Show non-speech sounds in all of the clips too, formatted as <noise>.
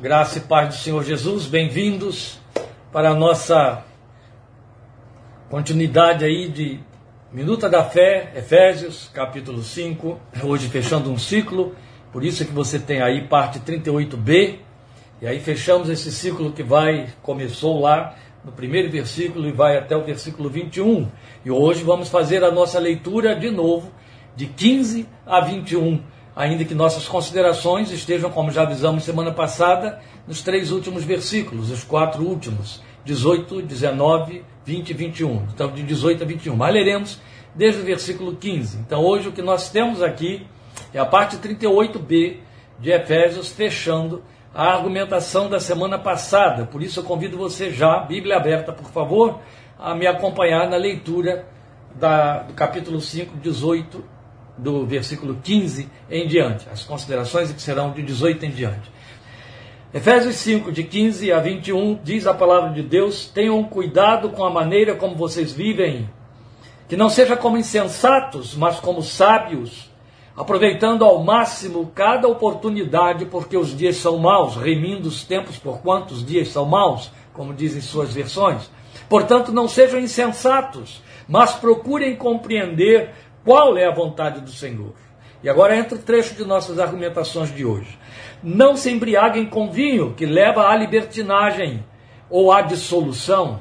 Graça e paz do Senhor Jesus, bem-vindos para a nossa continuidade aí de Minuta da Fé, Efésios, capítulo 5, hoje fechando um ciclo, por isso é que você tem aí parte 38b, e aí fechamos esse ciclo que vai, começou lá no primeiro versículo e vai até o versículo 21, e hoje vamos fazer a nossa leitura de novo, de 15 a 21, ainda que nossas considerações estejam, como já avisamos semana passada, nos três últimos versículos, os quatro últimos, 18, 19, 20 e 21. Então, de 18 a 21. Mas leremos desde o versículo 15. Então, hoje o que nós temos aqui é a parte 38b de Efésios, fechando a argumentação da semana passada. Por isso, eu convido você já, Bíblia aberta, por favor, a me acompanhar na leitura da, do capítulo 5, 18 do versículo 15 em diante, as considerações que serão de 18 em diante. Efésios 5, de 15 a 21, diz a palavra de Deus: Tenham cuidado com a maneira como vocês vivem, que não seja como insensatos, mas como sábios, aproveitando ao máximo cada oportunidade, porque os dias são maus, remindo os tempos por quantos dias são maus, como dizem suas versões. Portanto, não sejam insensatos, mas procurem compreender qual é a vontade do Senhor? E agora entra o trecho de nossas argumentações de hoje. Não se embriaguem com vinho, que leva à libertinagem ou à dissolução,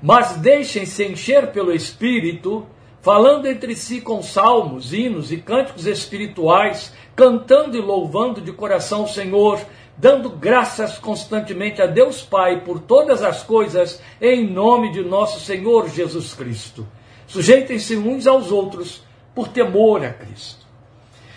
mas deixem-se encher pelo Espírito, falando entre si com salmos, hinos e cânticos espirituais, cantando e louvando de coração o Senhor, dando graças constantemente a Deus Pai por todas as coisas, em nome de nosso Senhor Jesus Cristo. Sujeitem-se uns aos outros por temor a Cristo.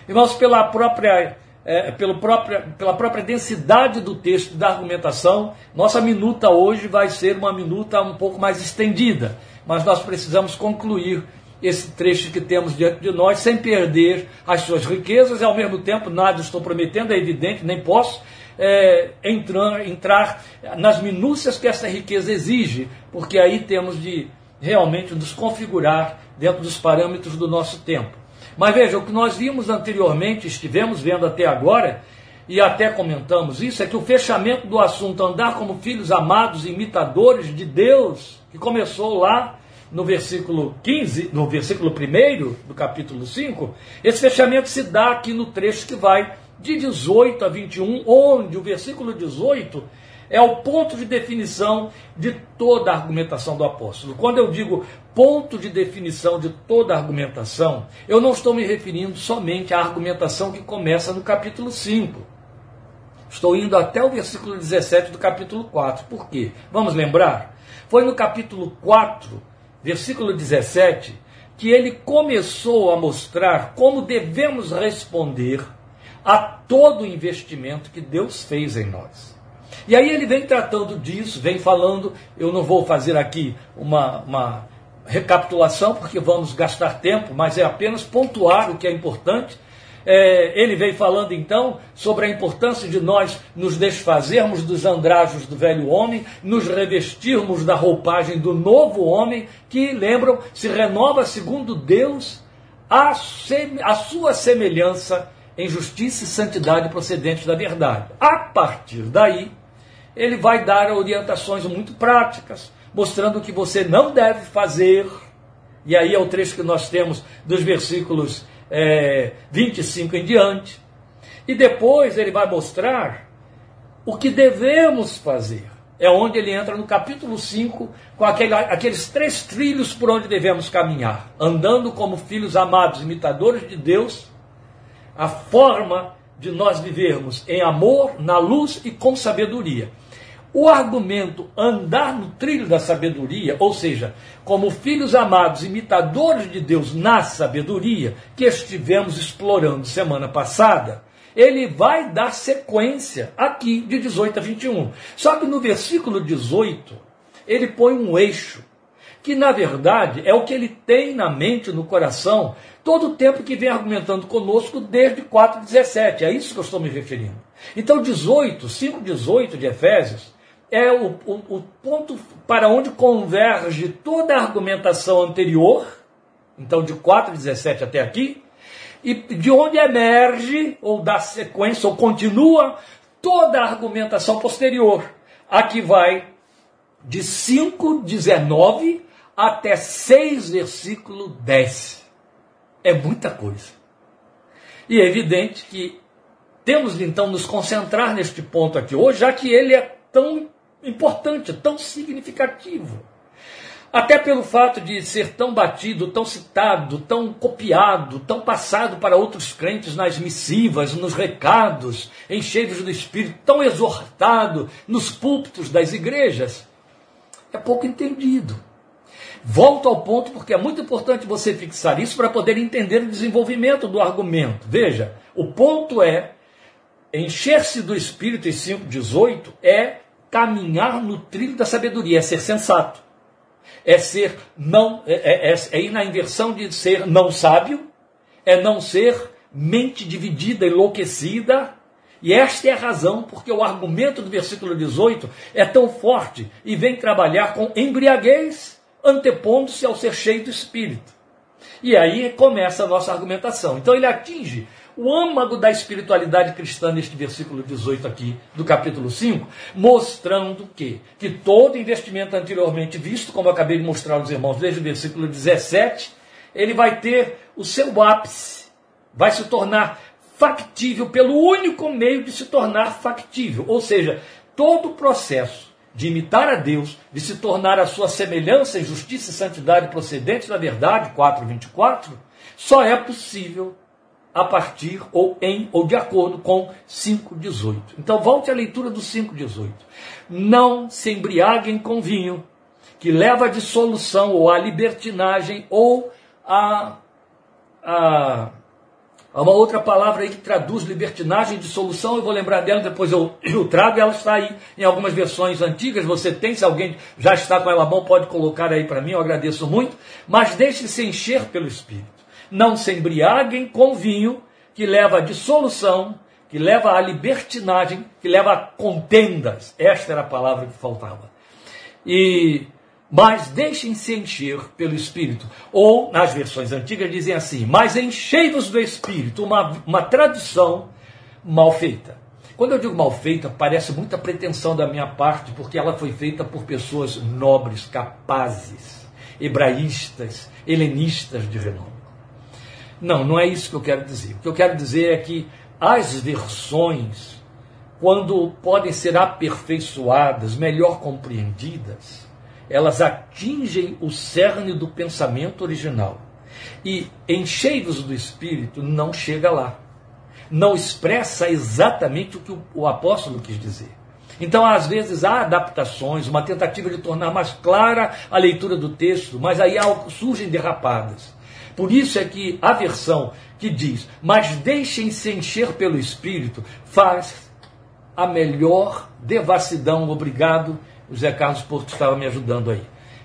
Irmãos, pela própria, é, pelo própria, pela própria densidade do texto, da argumentação, nossa minuta hoje vai ser uma minuta um pouco mais estendida, mas nós precisamos concluir esse trecho que temos diante de nós sem perder as suas riquezas e ao mesmo tempo nada estou prometendo, é evidente, nem posso é, entrar, entrar nas minúcias que essa riqueza exige, porque aí temos de realmente nos configurar dentro dos parâmetros do nosso tempo. Mas veja, o que nós vimos anteriormente, estivemos vendo até agora, e até comentamos isso, é que o fechamento do assunto andar como filhos amados, imitadores de Deus, que começou lá no versículo 15, no versículo 1 do capítulo 5, esse fechamento se dá aqui no trecho que vai de 18 a 21, onde o versículo 18 é o ponto de definição de toda a argumentação do apóstolo. Quando eu digo ponto de definição de toda a argumentação, eu não estou me referindo somente à argumentação que começa no capítulo 5. Estou indo até o versículo 17 do capítulo 4. Por quê? Vamos lembrar? Foi no capítulo 4, versículo 17, que ele começou a mostrar como devemos responder a todo o investimento que Deus fez em nós. E aí ele vem tratando disso, vem falando, eu não vou fazer aqui uma, uma recapitulação, porque vamos gastar tempo, mas é apenas pontuar o que é importante. É, ele vem falando então sobre a importância de nós nos desfazermos dos andrajos do velho homem, nos revestirmos da roupagem do novo homem, que, lembram, se renova segundo Deus a, a sua semelhança em justiça e santidade procedentes da verdade. A partir daí, ele vai dar orientações muito práticas, mostrando o que você não deve fazer. E aí é o trecho que nós temos dos versículos é, 25 em diante. E depois ele vai mostrar o que devemos fazer. É onde ele entra no capítulo 5, com aquele, aqueles três trilhos por onde devemos caminhar. Andando como filhos amados, imitadores de Deus, a forma de nós vivermos em amor, na luz e com sabedoria. O argumento andar no trilho da sabedoria, ou seja, como filhos amados, imitadores de Deus na sabedoria, que estivemos explorando semana passada, ele vai dar sequência aqui de 18 a 21. Só que no versículo 18, ele põe um eixo, que na verdade é o que ele tem na mente, no coração, todo o tempo que vem argumentando conosco desde 4,17. É isso que eu estou me referindo. Então, 18, 5,18 de Efésios, é o, o, o ponto para onde converge toda a argumentação anterior, então de 4,17 até aqui, e de onde emerge, ou dá sequência, ou continua toda a argumentação posterior, a que vai de 5, 19 até 6, versículo 10. É muita coisa. E é evidente que temos então nos concentrar neste ponto aqui hoje, já que ele é tão importante, tão significativo. Até pelo fato de ser tão batido, tão citado, tão copiado, tão passado para outros crentes nas missivas, nos recados, encheios do Espírito, tão exortado nos púlpitos das igrejas, é pouco entendido. Volto ao ponto porque é muito importante você fixar isso para poder entender o desenvolvimento do argumento. Veja, o ponto é encher-se do Espírito em 5,18 é caminhar no trilho da sabedoria, é ser sensato é ser não, é, é, é ir na inversão de ser não sábio, é não ser mente dividida, enlouquecida. E esta é a razão porque o argumento do versículo 18 é tão forte e vem trabalhar com embriaguez, antepondo-se ao ser cheio do Espírito. E aí começa a nossa argumentação. Então ele atinge o âmago da espiritualidade cristã neste versículo 18 aqui do capítulo 5, mostrando que, que todo investimento anteriormente visto, como eu acabei de mostrar aos irmãos desde o versículo 17, ele vai ter o seu ápice, vai se tornar factível pelo único meio de se tornar factível, ou seja, todo o processo de imitar a Deus, de se tornar a sua semelhança em justiça e santidade procedentes da verdade, 4:24, só é possível a partir ou em ou de acordo com 5:18. Então volte à leitura do 5:18. Não se embriaguem com vinho, que leva à dissolução ou à libertinagem ou a, a, uma outra palavra aí que traduz libertinagem e dissolução, eu vou lembrar dela, depois eu, <clears throat> eu trago, ela está aí em algumas versões antigas, você tem, se alguém já está com ela mão, pode colocar aí para mim, eu agradeço muito, mas deixe-se encher pelo Espírito. Não se embriaguem com vinho, que leva à dissolução, que leva à libertinagem, que leva a contendas. Esta era a palavra que faltava. E mas deixem-se encher pelo Espírito. Ou, nas versões antigas, dizem assim: mas enchei-vos do Espírito, uma, uma tradução mal feita. Quando eu digo mal feita, parece muita pretensão da minha parte, porque ela foi feita por pessoas nobres, capazes, hebraístas, helenistas de renome. Não, não é isso que eu quero dizer. O que eu quero dizer é que as versões, quando podem ser aperfeiçoadas, melhor compreendidas, elas atingem o cerne do pensamento original. E encheios do Espírito não chega lá. Não expressa exatamente o que o apóstolo quis dizer. Então, às vezes, há adaptações, uma tentativa de tornar mais clara a leitura do texto, mas aí surgem derrapadas. Por isso é que a versão que diz, mas deixem-se encher pelo Espírito, faz a melhor devassidão. Obrigado, o Zé Carlos Porto estava me ajudando aí.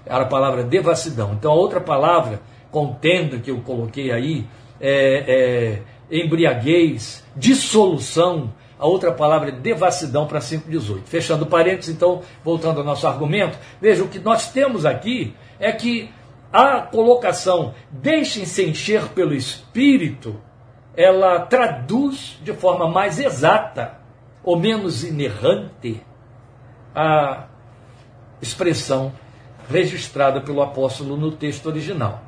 Era a palavra devassidão. Então a outra palavra, contenda que eu coloquei aí, é, é embriaguez, dissolução. A outra palavra é devassidão para 5,18. Fechando parênteses, então, voltando ao nosso argumento, veja, o que nós temos aqui é que a colocação deixem-se encher pelo Espírito, ela traduz de forma mais exata ou menos inerrante a expressão registrada pelo apóstolo no texto original.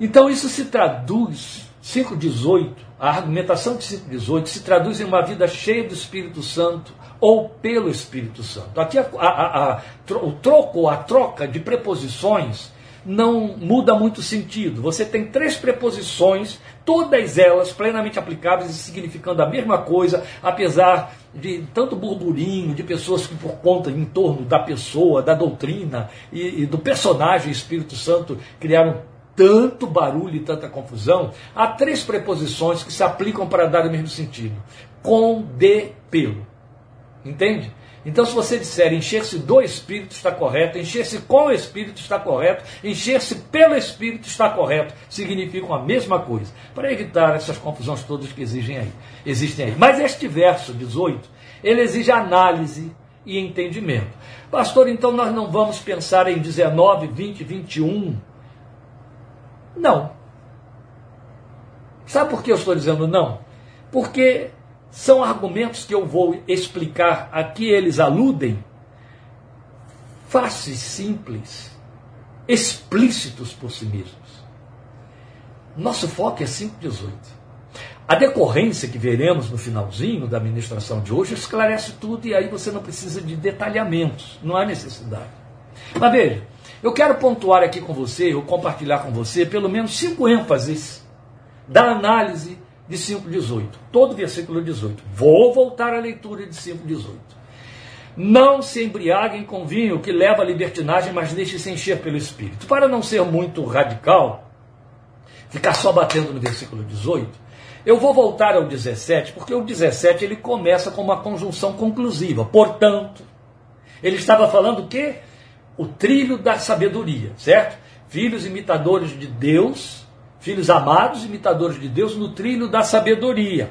Então isso se traduz, 5,18, a argumentação de 5,18 se traduz em uma vida cheia do Espírito Santo ou pelo Espírito Santo. Aqui a, a, a, o troco, a troca de preposições não muda muito sentido. Você tem três preposições, todas elas plenamente aplicáveis e significando a mesma coisa, apesar de tanto burburinho de pessoas que por conta em torno da pessoa, da doutrina e, e do personagem Espírito Santo criaram tanto barulho e tanta confusão, há três preposições que se aplicam para dar o mesmo sentido: com, de, pelo. Entende? Então, se você disser encher-se do Espírito está correto, encher-se com o Espírito está correto, encher-se pelo Espírito está correto, significam a mesma coisa, para evitar essas confusões todas que exigem aí, existem aí. Mas este verso 18, ele exige análise e entendimento. Pastor, então nós não vamos pensar em 19, 20, 21? Não. Sabe por que eu estou dizendo não? Porque são argumentos que eu vou explicar a que eles aludem, fáceis, simples, explícitos por si mesmos. Nosso foco é 5,18. A decorrência que veremos no finalzinho da ministração de hoje esclarece tudo e aí você não precisa de detalhamentos, não há necessidade. Mas veja, eu quero pontuar aqui com você, ou compartilhar com você, pelo menos cinco ênfases da análise de 5,18. Todo versículo 18. Vou voltar à leitura de 5,18. Não se embriaguem com vinho que leva à libertinagem, mas deixe-se encher pelo Espírito. Para não ser muito radical, ficar só batendo no versículo 18, eu vou voltar ao 17, porque o 17 ele começa com uma conjunção conclusiva. Portanto, ele estava falando o quê? O trilho da sabedoria, certo? Filhos imitadores de Deus, filhos amados imitadores de Deus no trilho da sabedoria,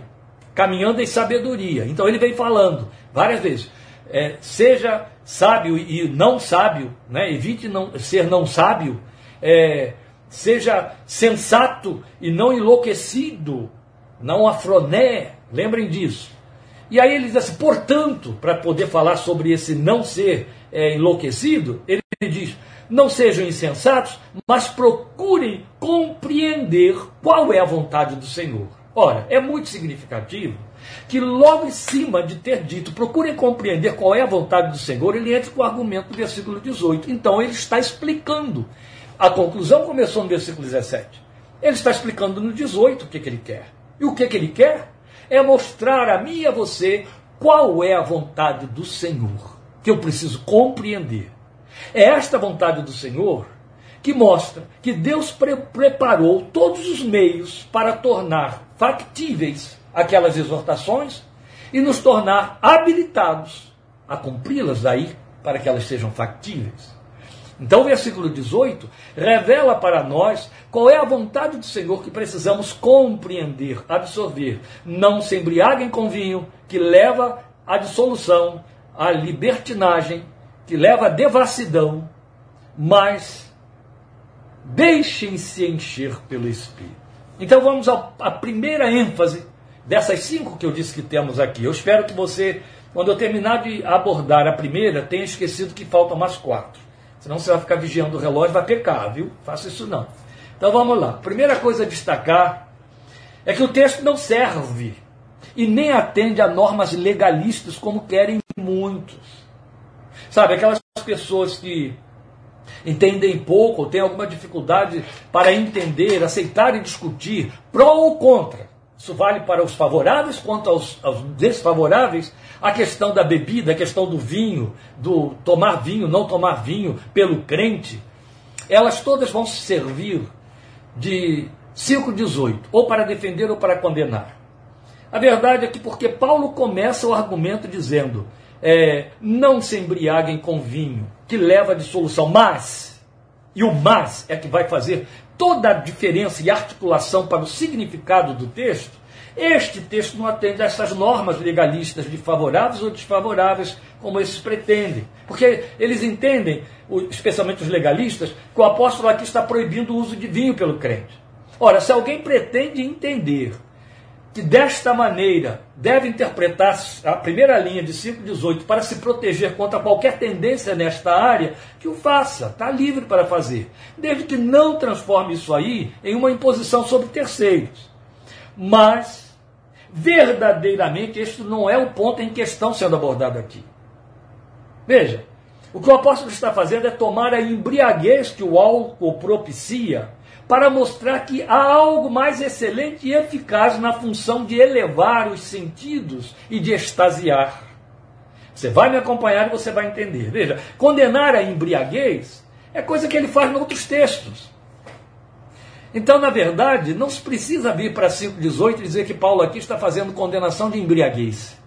caminhando em sabedoria. Então ele vem falando várias vezes. É, seja sábio e não sábio, né? evite não, ser não sábio, é, seja sensato e não enlouquecido, não afroné, lembrem disso. E aí ele diz assim, portanto, para poder falar sobre esse não ser é, enlouquecido, ele não sejam insensatos, mas procurem compreender qual é a vontade do Senhor. Ora, é muito significativo que logo em cima de ter dito, procurem compreender qual é a vontade do Senhor, ele entra com o argumento do versículo 18. Então ele está explicando a conclusão começou no versículo 17. Ele está explicando no 18 o que, que ele quer. E o que, que ele quer? É mostrar a mim e a você qual é a vontade do Senhor, que eu preciso compreender. É esta vontade do Senhor que mostra que Deus pre preparou todos os meios para tornar factíveis aquelas exortações e nos tornar habilitados a cumpri-las daí para que elas sejam factíveis. Então, o versículo 18 revela para nós qual é a vontade do Senhor que precisamos compreender, absorver. Não se embriaguem com vinho, que leva à dissolução, à libertinagem, que leva à devassidão, mas deixem-se encher pelo Espírito. Então, vamos à primeira ênfase dessas cinco que eu disse que temos aqui. Eu espero que você, quando eu terminar de abordar a primeira, tenha esquecido que faltam mais quatro. Senão você vai ficar vigiando o relógio, vai pecar, viu? Faça isso não. Então vamos lá. Primeira coisa a destacar é que o texto não serve e nem atende a normas legalistas como querem muitos. Sabe, aquelas pessoas que entendem pouco ou têm alguma dificuldade para entender, aceitar e discutir pró ou contra isso vale para os favoráveis quanto aos, aos, desfavoráveis. A questão da bebida, a questão do vinho, do tomar vinho, não tomar vinho pelo crente, elas todas vão se servir de 5,18, ou para defender ou para condenar. A verdade é que porque Paulo começa o argumento dizendo: é, não se embriaguem com vinho, que leva à dissolução, mas, e o mas é que vai fazer toda a diferença e articulação para o significado do texto, este texto não atende a essas normas legalistas de favoráveis ou desfavoráveis, como esses pretendem. Porque eles entendem, especialmente os legalistas, que o apóstolo aqui está proibindo o uso de vinho pelo crente. Ora, se alguém pretende entender que desta maneira deve interpretar a primeira linha de 5,18 para se proteger contra qualquer tendência nesta área, que o faça, está livre para fazer, desde que não transforme isso aí em uma imposição sobre terceiros. Mas, verdadeiramente, este não é o ponto em questão sendo abordado aqui. Veja, o que o apóstolo está fazendo é tomar a embriaguez que o álcool propicia para mostrar que há algo mais excelente e eficaz na função de elevar os sentidos e de extasiar. Você vai me acompanhar e você vai entender. Veja, condenar a embriaguez é coisa que ele faz em outros textos. Então, na verdade, não se precisa vir para 5,18 e dizer que Paulo aqui está fazendo condenação de embriaguez.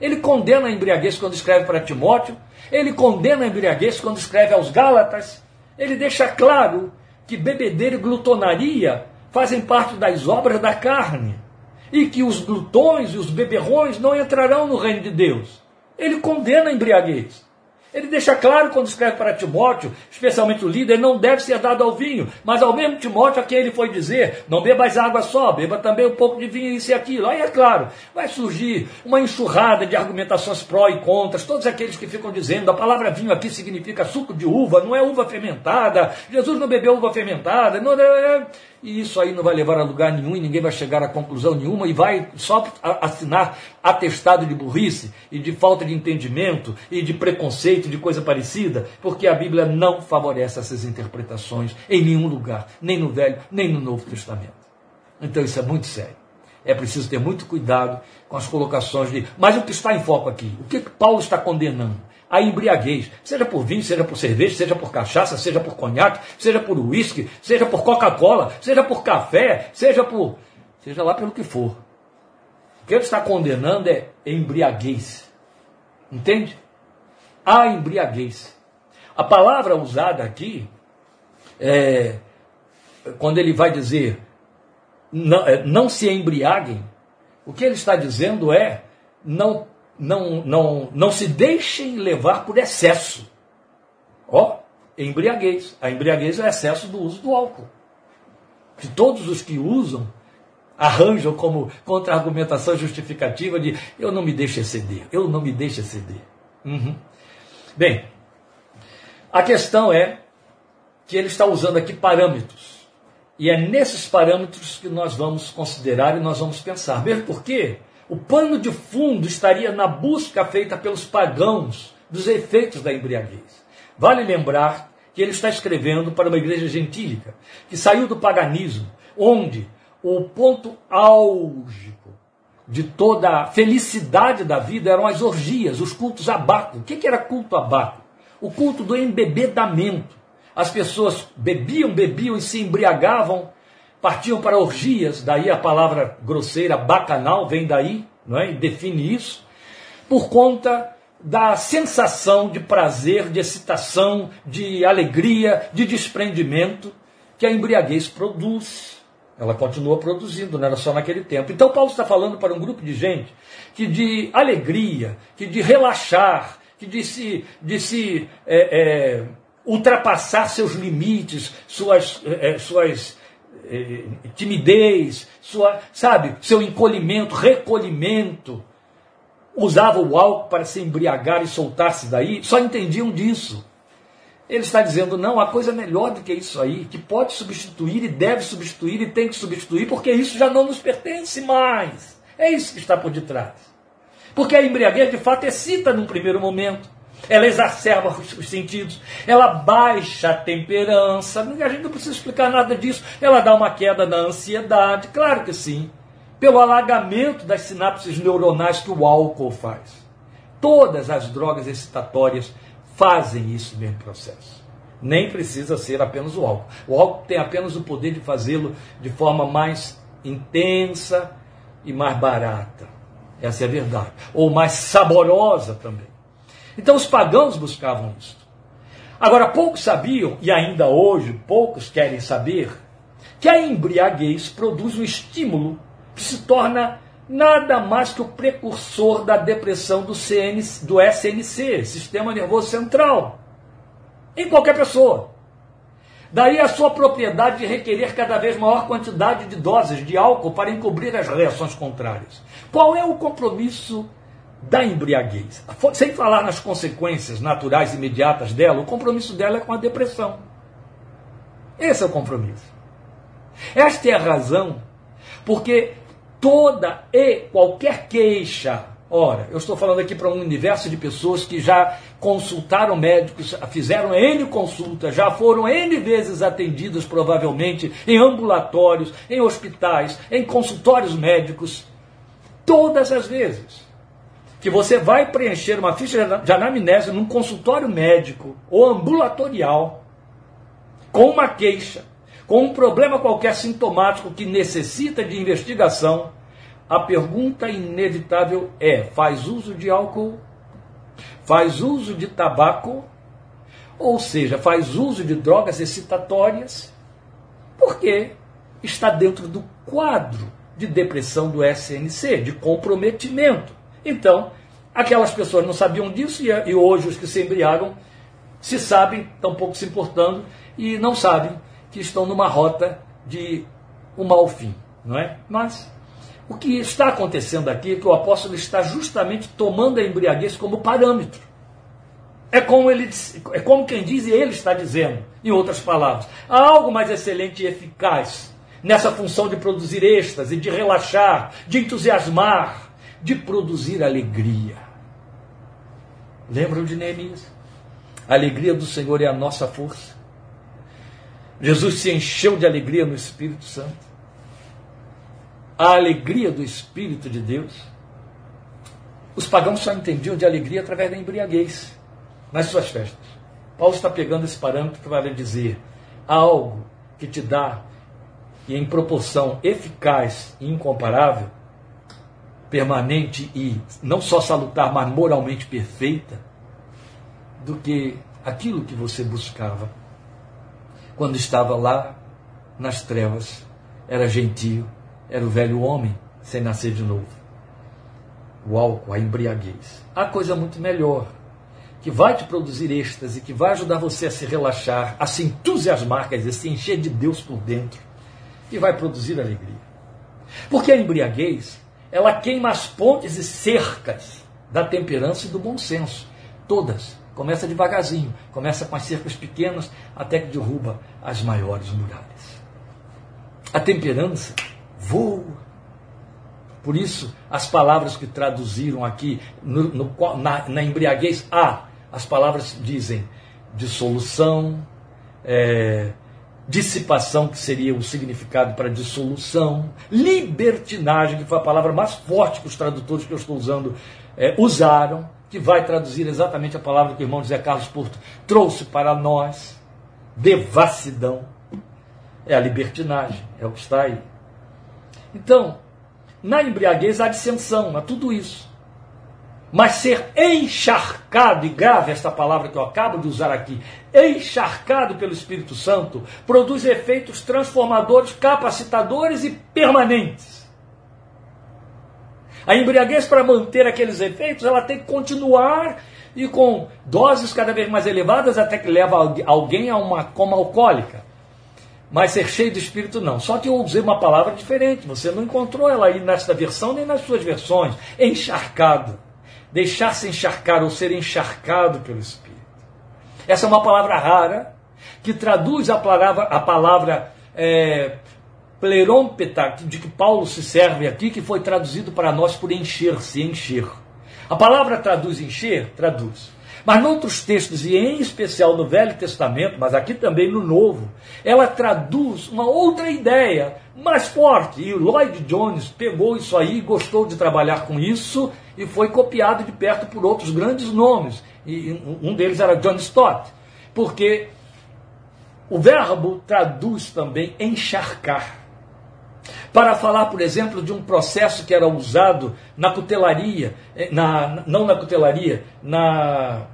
Ele condena a embriaguez quando escreve para Timóteo, ele condena a embriaguez quando escreve aos Gálatas, ele deixa claro que bebedeira e glutonaria fazem parte das obras da carne e que os glutões e os beberrões não entrarão no reino de Deus. Ele condena a embriaguez. Ele deixa claro quando escreve para Timóteo, especialmente o líder, não deve ser dado ao vinho, mas ao mesmo Timóteo a quem ele foi dizer, não bebas água só, beba também um pouco de vinho, isso e aquilo. Aí é claro, vai surgir uma enxurrada de argumentações pró e contras, todos aqueles que ficam dizendo, a palavra vinho aqui significa suco de uva, não é uva fermentada, Jesus não bebeu uva fermentada, não é... E isso aí não vai levar a lugar nenhum e ninguém vai chegar a conclusão nenhuma e vai só assinar atestado de burrice e de falta de entendimento e de preconceito, de coisa parecida, porque a Bíblia não favorece essas interpretações em nenhum lugar, nem no Velho, nem no Novo Testamento. Então isso é muito sério. É preciso ter muito cuidado com as colocações de. Mas o que está em foco aqui? O que Paulo está condenando? A embriaguez, seja por vinho, seja por cerveja, seja por cachaça, seja por conhaque, seja por uísque, seja por Coca-Cola, seja por café, seja por. seja lá pelo que for. O que ele está condenando é embriaguez. Entende? A embriaguez. A palavra usada aqui, é, quando ele vai dizer não, é, não se embriaguem, o que ele está dizendo é não não, não, não se deixem levar por excesso. Ó, embriaguez. A embriaguez é o excesso do uso do álcool. Que todos os que usam arranjam como contra-argumentação justificativa de eu não me deixo exceder, eu não me deixo exceder. Uhum. Bem, a questão é que ele está usando aqui parâmetros. E é nesses parâmetros que nós vamos considerar e nós vamos pensar. Mesmo porque o pano de fundo estaria na busca feita pelos pagãos dos efeitos da embriaguez. Vale lembrar que ele está escrevendo para uma igreja gentílica, que saiu do paganismo, onde o ponto álgico de toda a felicidade da vida eram as orgias, os cultos abaco. O que era culto abaco? O culto do embebedamento. As pessoas bebiam, bebiam e se embriagavam partiam para orgias, daí a palavra grosseira bacanal vem daí, não é? e define isso, por conta da sensação de prazer, de excitação, de alegria, de desprendimento que a embriaguez produz. Ela continua produzindo, não era só naquele tempo. Então, Paulo está falando para um grupo de gente que de alegria, que de relaxar, que de se, de se é, é, ultrapassar seus limites, suas, é, suas eh, timidez, sua, sabe, seu encolhimento, recolhimento, usava o álcool para se embriagar e soltar-se daí, só entendiam disso. Ele está dizendo, não, há coisa melhor do que isso aí, que pode substituir e deve substituir e tem que substituir, porque isso já não nos pertence mais. É isso que está por detrás. Porque a embriaguez, de fato, excita num primeiro momento ela exacerba os sentidos, ela baixa a temperança. A gente não precisa explicar nada disso. Ela dá uma queda na ansiedade, claro que sim, pelo alagamento das sinapses neuronais que o álcool faz. Todas as drogas excitatórias fazem isso mesmo processo. Nem precisa ser apenas o álcool. O álcool tem apenas o poder de fazê-lo de forma mais intensa e mais barata. Essa é a verdade. Ou mais saborosa também. Então os pagãos buscavam isso. Agora, poucos sabiam, e ainda hoje poucos querem saber, que a embriaguez produz um estímulo que se torna nada mais que o precursor da depressão do, CN, do SNC, Sistema Nervoso Central, em qualquer pessoa. Daí a sua propriedade de requerer cada vez maior quantidade de doses de álcool para encobrir as reações contrárias. Qual é o compromisso da embriaguez, sem falar nas consequências naturais imediatas dela, o compromisso dela é com a depressão. Esse é o compromisso. Esta é a razão porque toda e qualquer queixa, ora, eu estou falando aqui para um universo de pessoas que já consultaram médicos, fizeram N consultas, já foram N vezes atendidas provavelmente em ambulatórios, em hospitais, em consultórios médicos, todas as vezes que você vai preencher uma ficha de anamnese num consultório médico ou ambulatorial com uma queixa, com um problema qualquer sintomático que necessita de investigação, a pergunta inevitável é: faz uso de álcool? Faz uso de tabaco? Ou seja, faz uso de drogas excitatórias? Porque está dentro do quadro de depressão do SNC, de comprometimento. Então, Aquelas pessoas não sabiam disso e hoje os que se embriagam se sabem, estão pouco se importando e não sabem que estão numa rota de um mau fim, não é? Mas o que está acontecendo aqui é que o apóstolo está justamente tomando a embriaguez como parâmetro. É como, ele, é como quem diz e ele está dizendo, em outras palavras. Há algo mais excelente e eficaz nessa função de produzir êxtase, de relaxar, de entusiasmar, de produzir alegria. Lembram de Neemias? A alegria do Senhor é a nossa força. Jesus se encheu de alegria no Espírito Santo. A alegria do Espírito de Deus. Os pagãos só entendiam de alegria através da embriaguez nas suas festas. Paulo está pegando esse parâmetro para dizer algo que te dá, e em proporção eficaz e incomparável, permanente e não só salutar, mas moralmente perfeita, do que aquilo que você buscava quando estava lá nas trevas. Era gentio, era o velho homem sem nascer de novo. O álcool, a embriaguez. Há coisa muito melhor que vai te produzir êxtase, que vai ajudar você a se relaxar, a se entusiasmar, quer dizer, se encher de Deus por dentro, e vai produzir alegria. Porque a embriaguez, ela queima as pontes e cercas da temperança e do bom senso, todas. Começa devagarzinho, começa com as cercas pequenas até que derruba as maiores muralhas. A temperança voa. Por isso, as palavras que traduziram aqui no, no, na, na embriaguez, há as palavras dizem dissolução, é, dissipação, que seria o significado para dissolução, libertinagem, que foi a palavra mais forte que os tradutores que eu estou usando é, usaram, que vai traduzir exatamente a palavra que o irmão José Carlos Porto trouxe para nós, devassidão, é a libertinagem, é o que está aí. Então, na embriaguez há dissensão, há tudo isso. Mas ser encharcado, e grave esta palavra que eu acabo de usar aqui, encharcado pelo Espírito Santo, produz efeitos transformadores, capacitadores e permanentes. A embriaguez, para manter aqueles efeitos, ela tem que continuar e com doses cada vez mais elevadas, até que leva alguém a uma coma alcoólica. Mas ser cheio do Espírito não. Só que eu usei uma palavra diferente. Você não encontrou ela aí nesta versão nem nas suas versões. Encharcado deixar-se encharcar ou ser encharcado pelo Espírito. Essa é uma palavra rara que traduz a palavra, a palavra é, de que Paulo se serve aqui, que foi traduzido para nós por encher-se, encher. A palavra traduz encher? Traduz. Mas em outros textos, e em especial no Velho Testamento, mas aqui também no Novo, ela traduz uma outra ideia mais forte. E o Lloyd Jones pegou isso aí, gostou de trabalhar com isso e foi copiado de perto por outros grandes nomes. E um deles era John Stott, porque o verbo traduz também encharcar. Para falar, por exemplo, de um processo que era usado na cutelaria, eh, na, não na cutelaria, na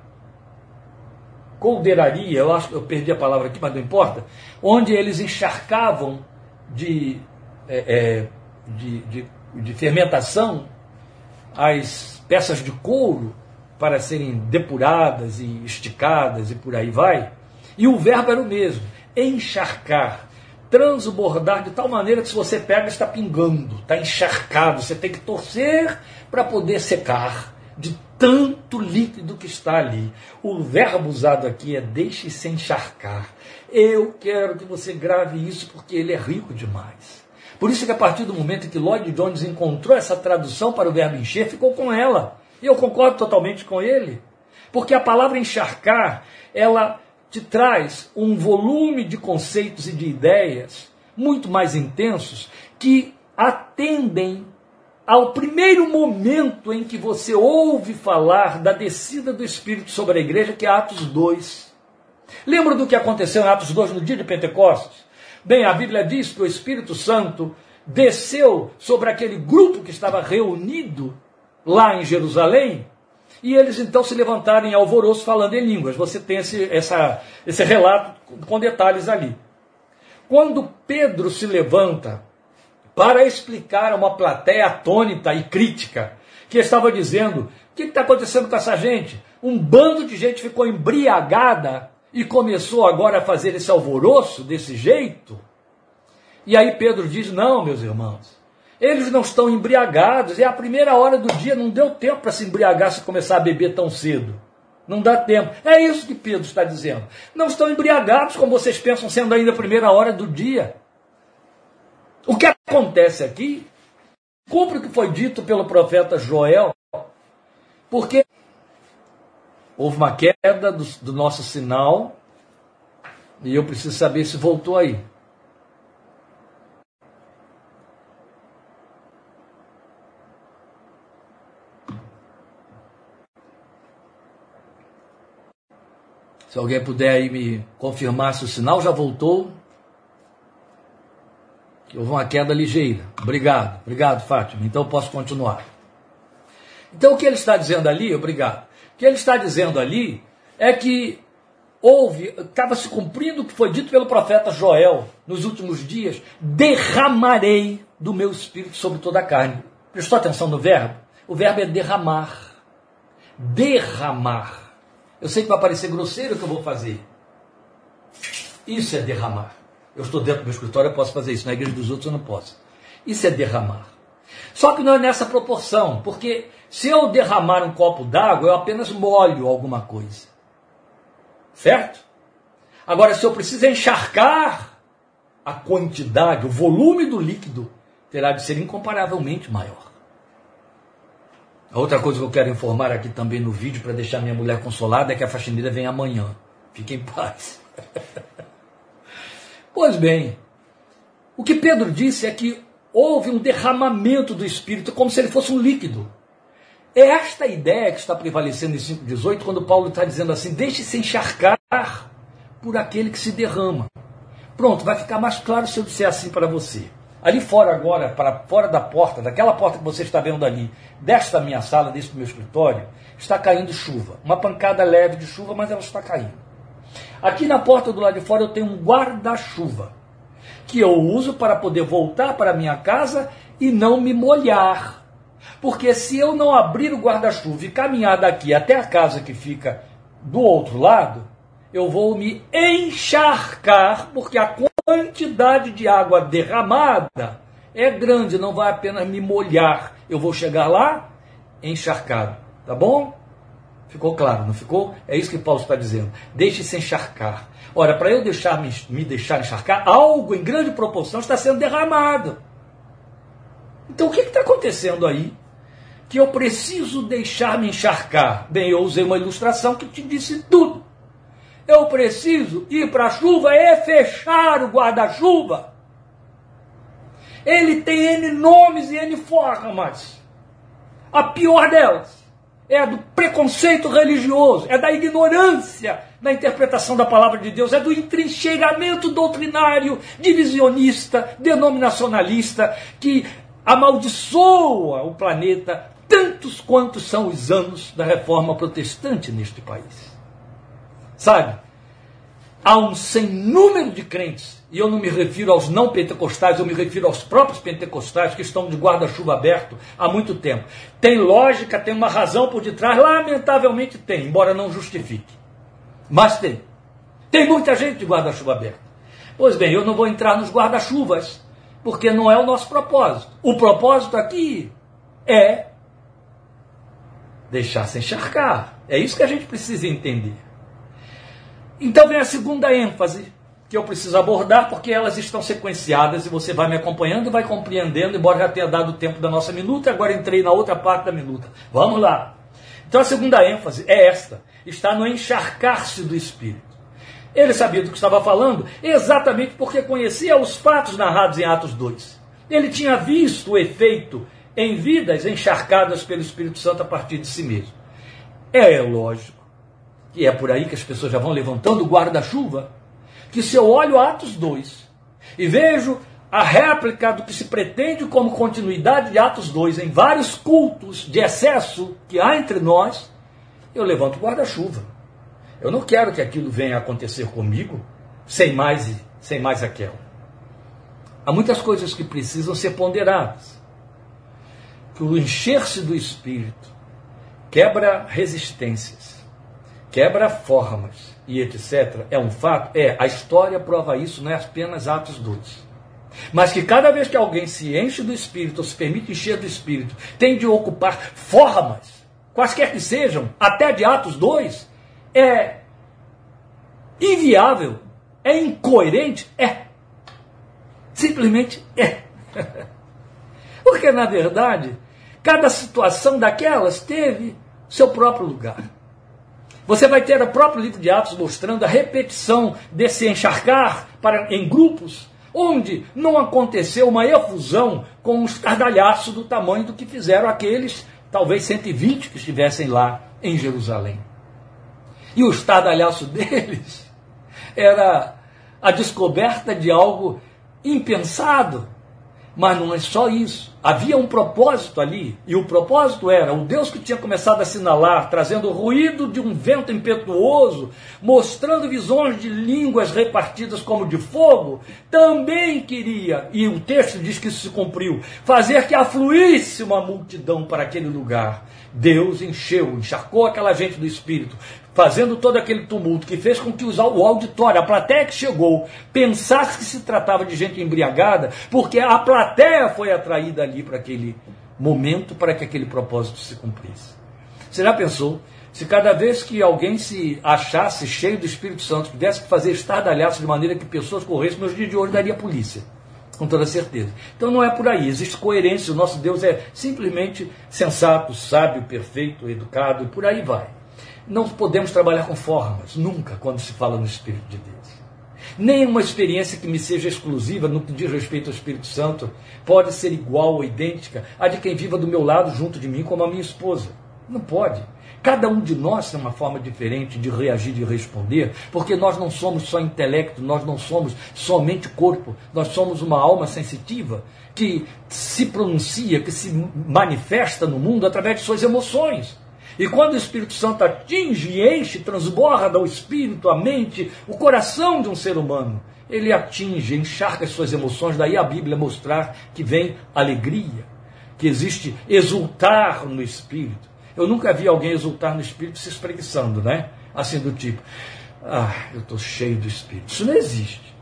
coldeiraria, eu acho que eu perdi a palavra aqui, mas não importa, onde eles encharcavam de, é, é, de, de, de fermentação as peças de couro para serem depuradas e esticadas e por aí vai. E o verbo era o mesmo, encharcar, transbordar de tal maneira que se você pega está pingando, está encharcado, você tem que torcer para poder secar de tanto líquido que está ali. O verbo usado aqui é deixe-se encharcar. Eu quero que você grave isso porque ele é rico demais. Por isso que a partir do momento que Lloyd Jones encontrou essa tradução para o verbo encher, ficou com ela. E eu concordo totalmente com ele. Porque a palavra encharcar, ela te traz um volume de conceitos e de ideias muito mais intensos que atendem ao primeiro momento em que você ouve falar da descida do Espírito sobre a igreja, que é Atos 2. Lembra do que aconteceu em Atos 2 no dia de Pentecostes? Bem, a Bíblia diz que o Espírito Santo desceu sobre aquele grupo que estava reunido lá em Jerusalém, e eles então se levantaram em alvoroço falando em línguas. Você tem esse, essa, esse relato com detalhes ali. Quando Pedro se levanta para explicar a uma plateia atônita e crítica, que estava dizendo O que está acontecendo com essa gente? Um bando de gente ficou embriagada e começou agora a fazer esse alvoroço desse jeito. E aí Pedro diz: Não, meus irmãos, eles não estão embriagados, é a primeira hora do dia, não deu tempo para se embriagar se começar a beber tão cedo. Não dá tempo. É isso que Pedro está dizendo. Não estão embriagados como vocês pensam, sendo ainda a primeira hora do dia. O que acontece aqui cumpre o que foi dito pelo profeta Joel, porque houve uma queda do, do nosso sinal e eu preciso saber se voltou aí. Se alguém puder aí me confirmar se o sinal já voltou. Houve uma queda ligeira. Obrigado, obrigado, Fátima. Então posso continuar. Então o que ele está dizendo ali, obrigado. O que ele está dizendo ali é que houve, estava se cumprindo o que foi dito pelo profeta Joel nos últimos dias: derramarei do meu espírito sobre toda a carne. Prestou atenção no verbo? O verbo é derramar. Derramar. Eu sei que vai parecer grosseiro o que eu vou fazer. Isso é derramar. Eu estou dentro do meu escritório, eu posso fazer isso. Na igreja dos outros eu não posso. Isso é derramar. Só que não é nessa proporção, porque se eu derramar um copo d'água, eu apenas molho alguma coisa. Certo? Agora, se eu preciso encharcar a quantidade, o volume do líquido, terá de ser incomparavelmente maior. Outra coisa que eu quero informar aqui também no vídeo para deixar minha mulher consolada é que a faxineira vem amanhã. Fique em paz. <laughs> pois bem, o que Pedro disse é que houve um derramamento do Espírito como se ele fosse um líquido. É esta ideia que está prevalecendo em 5,18, quando Paulo está dizendo assim: deixe-se encharcar por aquele que se derrama. Pronto, vai ficar mais claro se eu disser assim para você. Ali fora agora, para fora da porta, daquela porta que você está vendo ali, desta minha sala, deste meu escritório, está caindo chuva. Uma pancada leve de chuva, mas ela está caindo. Aqui na porta do lado de fora eu tenho um guarda-chuva, que eu uso para poder voltar para minha casa e não me molhar. Porque se eu não abrir o guarda-chuva e caminhar daqui até a casa que fica do outro lado, eu vou me encharcar, porque a quantidade de água derramada é grande, não vai apenas me molhar. Eu vou chegar lá encharcado. Tá bom? Ficou claro, não ficou? É isso que Paulo está dizendo. Deixe-se encharcar. Ora, para eu deixar me, me deixar encharcar, algo em grande proporção está sendo derramado. Então o que está acontecendo aí? Que eu preciso deixar me encharcar. Bem, eu usei uma ilustração que te disse tudo eu preciso ir para a chuva e fechar o guarda-chuva. Ele tem N nomes e N formas. A pior delas é do preconceito religioso, é da ignorância na interpretação da palavra de Deus, é do entrincheiramento doutrinário, divisionista, denominacionalista, que amaldiçoa o planeta tantos quantos são os anos da reforma protestante neste país. Sabe? Há um sem número de crentes, e eu não me refiro aos não pentecostais, eu me refiro aos próprios pentecostais que estão de guarda-chuva aberto há muito tempo. Tem lógica, tem uma razão por detrás, lamentavelmente tem, embora não justifique. Mas tem. Tem muita gente de guarda-chuva aberto. Pois bem, eu não vou entrar nos guarda-chuvas, porque não é o nosso propósito. O propósito aqui é deixar se encharcar. É isso que a gente precisa entender. Então vem a segunda ênfase que eu preciso abordar, porque elas estão sequenciadas e você vai me acompanhando e vai compreendendo, embora já tenha dado o tempo da nossa minuta, agora entrei na outra parte da minuta. Vamos lá. Então a segunda ênfase é esta: está no encharcar-se do Espírito. Ele sabia do que estava falando exatamente porque conhecia os fatos narrados em Atos 2. Ele tinha visto o efeito em vidas encharcadas pelo Espírito Santo a partir de si mesmo. É lógico e é por aí que as pessoas já vão levantando o guarda-chuva, que se eu olho Atos 2 e vejo a réplica do que se pretende como continuidade de Atos 2 em vários cultos de excesso que há entre nós, eu levanto o guarda-chuva. Eu não quero que aquilo venha a acontecer comigo sem mais sem mais aquela. Há muitas coisas que precisam ser ponderadas. Que o encher-se do Espírito quebra resistências, quebra formas e etc. É um fato? É, a história prova isso, não é apenas Atos 2. Mas que cada vez que alguém se enche do Espírito, ou se permite encher do Espírito, tem de ocupar formas, quaisquer que sejam, até de Atos 2, é inviável, é incoerente, é. Simplesmente é. <laughs> Porque, na verdade, cada situação daquelas teve seu próprio lugar. Você vai ter o próprio livro de Atos mostrando a repetição desse encharcar para, em grupos, onde não aconteceu uma efusão com um estardalhaço do tamanho do que fizeram aqueles, talvez 120 que estivessem lá em Jerusalém. E o estardalhaço deles <laughs> era a descoberta de algo impensado, mas não é só isso. Havia um propósito ali, e o propósito era o Deus que tinha começado a assinalar, trazendo o ruído de um vento impetuoso, mostrando visões de línguas repartidas como de fogo, também queria, e o texto diz que isso se cumpriu, fazer que afluísse uma multidão para aquele lugar. Deus encheu, encharcou aquela gente do Espírito, fazendo todo aquele tumulto que fez com que o auditório, a plateia que chegou, pensasse que se tratava de gente embriagada, porque a plateia foi atraída ali para aquele momento, para que aquele propósito se cumprisse. Você já pensou? Se cada vez que alguém se achasse cheio do Espírito Santo, pudesse fazer estardalhaço de maneira que pessoas corressem, nos dias de hoje daria polícia. Com toda certeza. Então não é por aí, existe coerência. O nosso Deus é simplesmente sensato, sábio, perfeito, educado, e por aí vai. Não podemos trabalhar com formas, nunca, quando se fala no Espírito de Deus. Nenhuma experiência que me seja exclusiva no que diz respeito ao Espírito Santo pode ser igual ou idêntica à de quem viva do meu lado junto de mim, como a minha esposa. Não pode. Cada um de nós tem uma forma diferente de reagir de responder, porque nós não somos só intelecto, nós não somos somente corpo, nós somos uma alma sensitiva que se pronuncia, que se manifesta no mundo através de suas emoções. E quando o Espírito Santo atinge enche, transborda o espírito, a mente, o coração de um ser humano, ele atinge, encharca as suas emoções, daí a Bíblia mostrar que vem alegria, que existe exultar no espírito. Eu nunca vi alguém exultar no espírito se espreguiçando, né? Assim do tipo, ah, eu estou cheio do espírito. Isso não existe.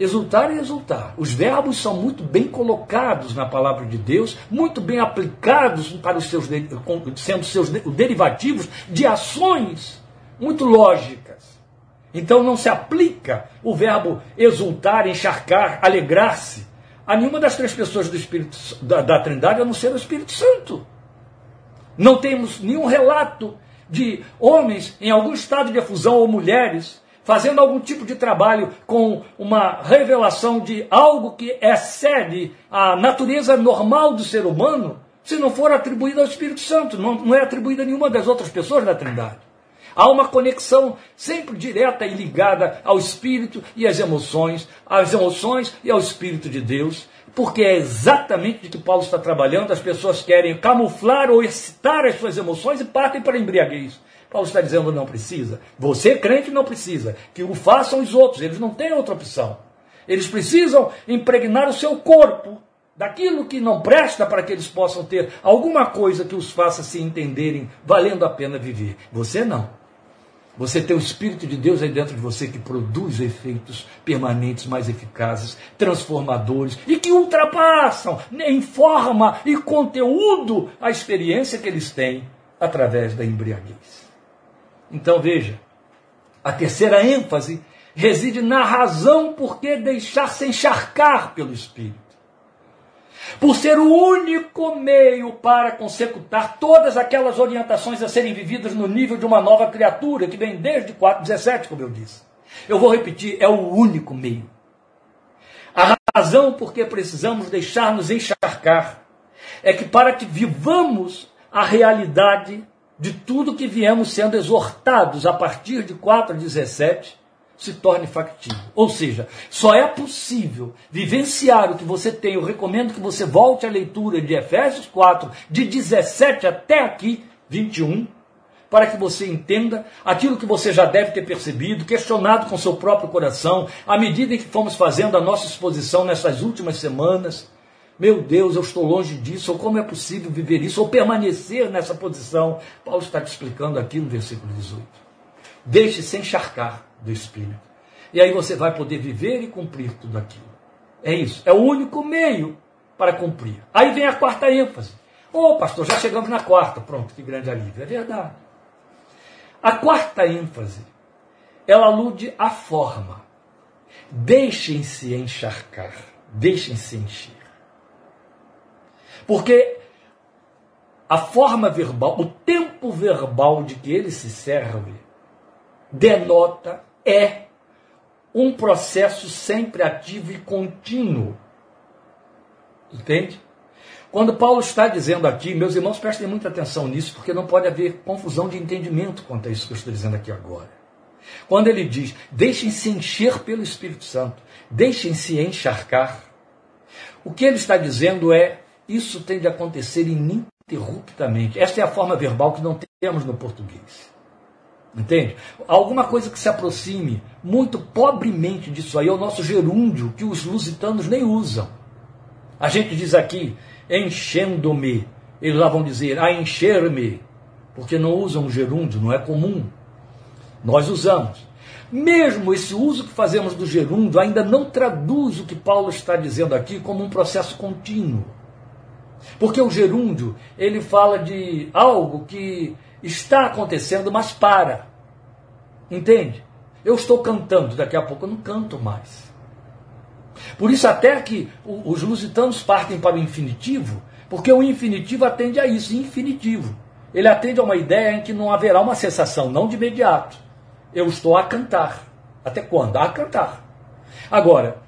Exultar e exultar. Os verbos são muito bem colocados na palavra de Deus, muito bem aplicados para os seus, sendo seus derivativos de ações muito lógicas. Então não se aplica o verbo exultar, encharcar, alegrar-se a nenhuma das três pessoas do Espírito da, da Trindade, a não ser o Espírito Santo. Não temos nenhum relato de homens em algum estado de efusão ou mulheres fazendo algum tipo de trabalho com uma revelação de algo que excede a natureza normal do ser humano, se não for atribuído ao Espírito Santo, não, não é atribuído a nenhuma das outras pessoas da Trindade. Há uma conexão sempre direta e ligada ao espírito e às emoções, às emoções e ao espírito de Deus, porque é exatamente de que Paulo está trabalhando. As pessoas querem camuflar ou excitar as suas emoções e partem para a embriaguez. Paulo está dizendo não precisa. Você, crente, não precisa. Que o façam os outros. Eles não têm outra opção. Eles precisam impregnar o seu corpo daquilo que não presta para que eles possam ter alguma coisa que os faça se entenderem valendo a pena viver. Você não. Você tem o Espírito de Deus aí dentro de você que produz efeitos permanentes mais eficazes, transformadores e que ultrapassam em forma e conteúdo a experiência que eles têm através da embriaguez. Então veja, a terceira ênfase reside na razão por que deixar-se encharcar pelo Espírito. Por ser o único meio para consecutar todas aquelas orientações a serem vividas no nível de uma nova criatura, que vem desde 4,17, como eu disse. Eu vou repetir, é o único meio. A razão por que precisamos deixar-nos encharcar é que para que vivamos a realidade de tudo que viemos sendo exortados a partir de 4,17 se torne factível. Ou seja, só é possível vivenciar o que você tem. Eu recomendo que você volte à leitura de Efésios 4, de 17 até aqui, 21, para que você entenda aquilo que você já deve ter percebido, questionado com seu próprio coração, à medida em que fomos fazendo a nossa exposição nessas últimas semanas Meu Deus, eu estou longe disso, ou como é possível viver isso, ou permanecer nessa posição. Paulo está te explicando aqui no versículo 18. Deixe-se encharcar do Espírito. E aí você vai poder viver e cumprir tudo aquilo. É isso. É o único meio para cumprir. Aí vem a quarta ênfase. Ô oh, pastor, já chegamos na quarta. Pronto, que grande alívio. É verdade. A quarta ênfase, ela alude à forma. Deixem-se encharcar. Deixem-se encher. Porque a forma verbal, o tempo verbal de que ele se serve, denota, é um processo sempre ativo e contínuo. Entende? Quando Paulo está dizendo aqui, meus irmãos, prestem muita atenção nisso, porque não pode haver confusão de entendimento quanto a isso que eu estou dizendo aqui agora. Quando ele diz, deixem-se encher pelo Espírito Santo, deixem-se encharcar, o que ele está dizendo é, isso tem de acontecer ininterruptamente. Esta é a forma verbal que não temos no português. Entende? Alguma coisa que se aproxime muito pobremente disso aí é o nosso gerúndio, que os lusitanos nem usam. A gente diz aqui, enchendo-me. Eles lá vão dizer, a encher-me. Porque não usam gerúndio, não é comum. Nós usamos. Mesmo esse uso que fazemos do gerúndio ainda não traduz o que Paulo está dizendo aqui como um processo contínuo. Porque o gerúndio, ele fala de algo que está acontecendo, mas para. Entende? Eu estou cantando, daqui a pouco eu não canto mais. Por isso, até que os lusitanos partem para o infinitivo, porque o infinitivo atende a isso, infinitivo. Ele atende a uma ideia em que não haverá uma cessação, não de imediato. Eu estou a cantar. Até quando? A cantar. Agora,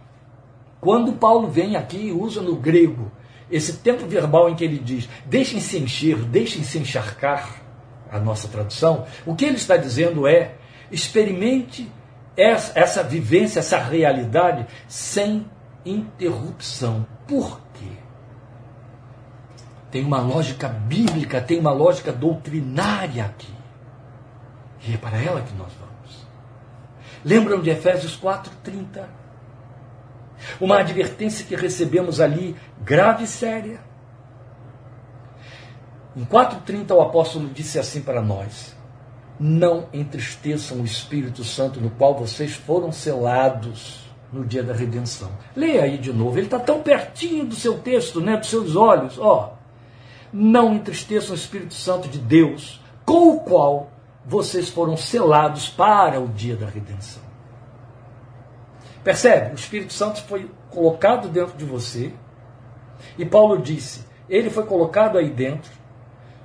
quando Paulo vem aqui e usa no grego esse tempo verbal em que ele diz: deixem-se encher, deixem-se encharcar, a nossa tradução, o que ele está dizendo é: experimente essa, essa vivência, essa realidade sem interrupção. Por quê? Tem uma lógica bíblica, tem uma lógica doutrinária aqui. E é para ela que nós vamos. Lembram de Efésios 4:30? Uma advertência que recebemos ali, grave e séria em 4,30 o apóstolo disse assim para nós: Não entristeçam o Espírito Santo no qual vocês foram selados no dia da redenção. Leia aí de novo, ele está tão pertinho do seu texto, né, dos seus olhos. Ó, não entristeçam o Espírito Santo de Deus, com o qual vocês foram selados para o dia da redenção. Percebe? O Espírito Santo foi colocado dentro de você. E Paulo disse: ele foi colocado aí dentro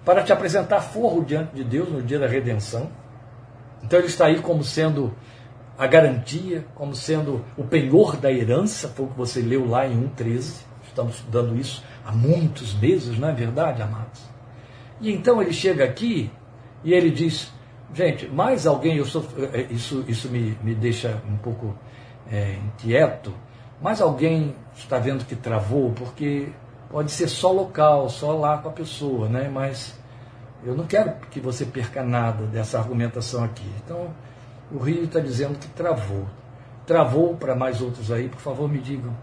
para te apresentar forro diante de Deus no dia da redenção. Então ele está aí como sendo a garantia, como sendo o penhor da herança, foi o que você leu lá em 1,13. Estamos estudando isso há muitos meses, não é verdade, amados? E então ele chega aqui e ele diz: gente, mais alguém, eu sou, é, isso, isso me, me deixa um pouco é, inquieto, mais alguém está vendo que travou, porque pode ser só local, só lá com a pessoa, né? mas eu não quero que você perca nada dessa argumentação aqui. Então, o Rio está dizendo que travou. Travou para mais outros aí, por favor, me digam.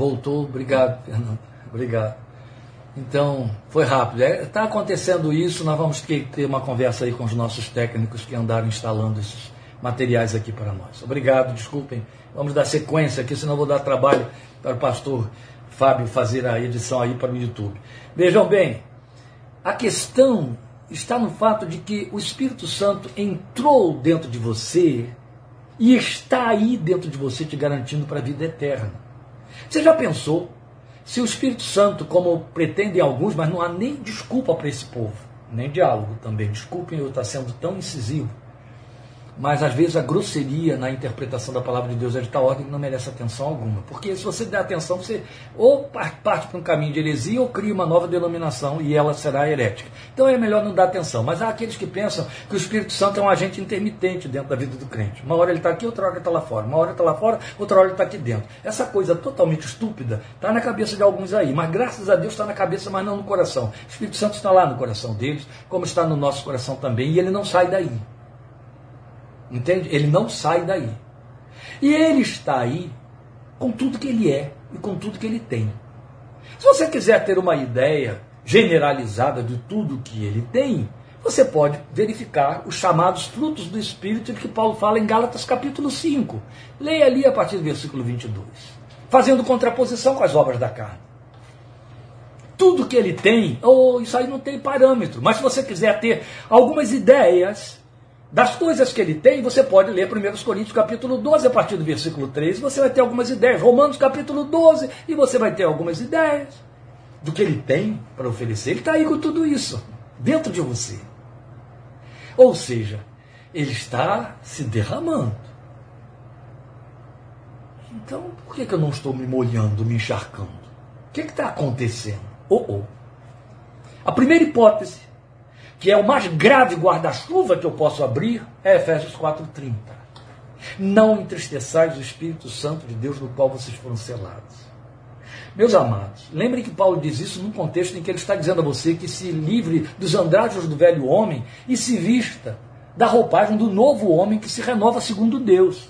Voltou, obrigado, Fernando. Obrigado. Então, foi rápido. Está é, acontecendo isso, nós vamos ter, ter uma conversa aí com os nossos técnicos que andaram instalando esses materiais aqui para nós. Obrigado, desculpem. Vamos dar sequência aqui, senão vou dar trabalho para o pastor Fábio fazer a edição aí para o YouTube. Vejam bem, a questão está no fato de que o Espírito Santo entrou dentro de você e está aí dentro de você te garantindo para a vida eterna. Você já pensou se o Espírito Santo, como pretendem alguns, mas não há nem desculpa para esse povo, nem diálogo também, desculpem eu estar sendo tão incisivo, Mas às vezes a grosseria na interpretação da palavra de Deus é de tal ordem que não merece atenção alguma. Porque se você der atenção, você ou parte para um caminho de heresia ou cria uma nova denominação e ela será herética. Então é melhor não dar atenção. Mas há aqueles que pensam que o Espírito Santo é um agente intermitente dentro da vida do crente. Uma hora ele está aqui, outra hora ele está lá fora. Uma hora ele está lá fora, outra hora ele está aqui dentro. Essa coisa totalmente estúpida está na cabeça de alguns aí. Mas graças a Deus está na cabeça, mas não no coração. O Espírito Santo está lá no coração deles, como está no nosso coração também. E ele não sai daí. Entende? Ele não sai daí. E ele está aí com tudo que ele é e com tudo que ele tem. Se você quiser ter uma ideia generalizada de tudo que ele tem, você pode verificar os chamados frutos do Espírito que Paulo fala em Gálatas capítulo 5. Leia ali a partir do versículo 22. Fazendo contraposição com as obras da carne. Tudo que ele tem, oh, isso aí não tem parâmetro, mas se você quiser ter algumas ideias das coisas que ele tem, você pode ler 1 Coríntios capítulo 12, a partir do versículo 3, você vai ter algumas ideias. Romanos capítulo 12, e você vai ter algumas ideias do que ele tem para oferecer. Ele está aí com tudo isso, dentro de você. Ou seja, ele está se derramando. Então, por que, que eu não estou me molhando, me encharcando? O que está acontecendo? Oh, oh. A primeira hipótese que é o mais grave guarda-chuva que eu posso abrir, é Efésios 4,30. Não entristeçais o Espírito Santo de Deus no qual vocês foram selados. Meus amados, lembrem que Paulo diz isso num contexto em que ele está dizendo a você que se livre dos andrajos do velho homem e se vista da roupagem do novo homem que se renova segundo Deus.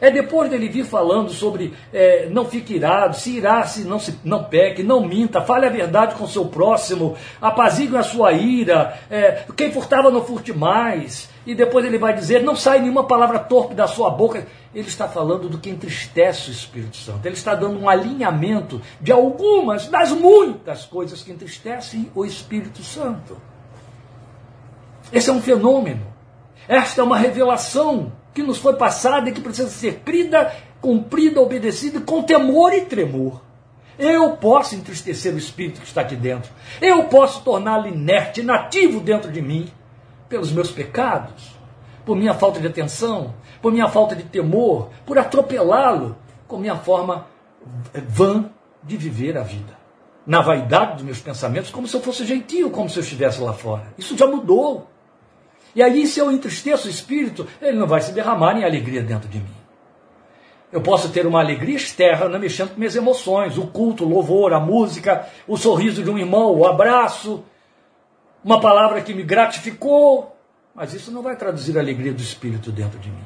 É depois dele vir falando sobre é, não fique irado, se irá, se não, se não peque, não minta, fale a verdade com seu próximo, apazigue a sua ira, é, quem furtava não furte mais. E depois ele vai dizer, não sai nenhuma palavra torpe da sua boca. Ele está falando do que entristece o Espírito Santo. Ele está dando um alinhamento de algumas das muitas coisas que entristecem o Espírito Santo. Esse é um fenômeno. Esta é uma revelação que nos foi passada e que precisa ser crida, cumprida, obedecida com temor e tremor. Eu posso entristecer o espírito que está aqui dentro. Eu posso torná-lo inerte, nativo dentro de mim, pelos meus pecados, por minha falta de atenção, por minha falta de temor, por atropelá-lo com minha forma vã de viver a vida. Na vaidade dos meus pensamentos, como se eu fosse gentil, como se eu estivesse lá fora. Isso já mudou. E aí, se eu entristeço o espírito, ele não vai se derramar em alegria dentro de mim. Eu posso ter uma alegria externa mexendo com minhas emoções, o culto, o louvor, a música, o sorriso de um irmão, o abraço, uma palavra que me gratificou, mas isso não vai traduzir a alegria do espírito dentro de mim.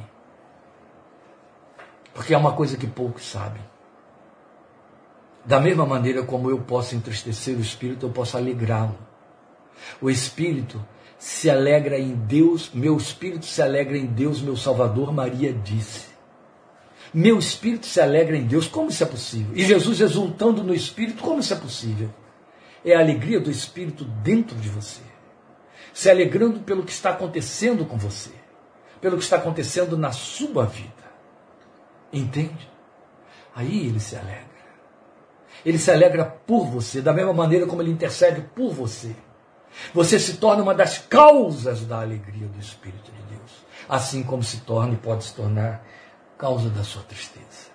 Porque é uma coisa que poucos sabem. Da mesma maneira como eu posso entristecer o espírito, eu posso alegrá-lo. O espírito se alegra em Deus, meu espírito se alegra em Deus, meu Salvador, Maria disse. Meu espírito se alegra em Deus, como isso é possível? E Jesus exultando no espírito, como isso é possível? É a alegria do espírito dentro de você, se alegrando pelo que está acontecendo com você, pelo que está acontecendo na sua vida. Entende? Aí ele se alegra. Ele se alegra por você, da mesma maneira como ele intercede por você. Você se torna uma das causas da alegria do Espírito de Deus, assim como se torna e pode se tornar causa da sua tristeza.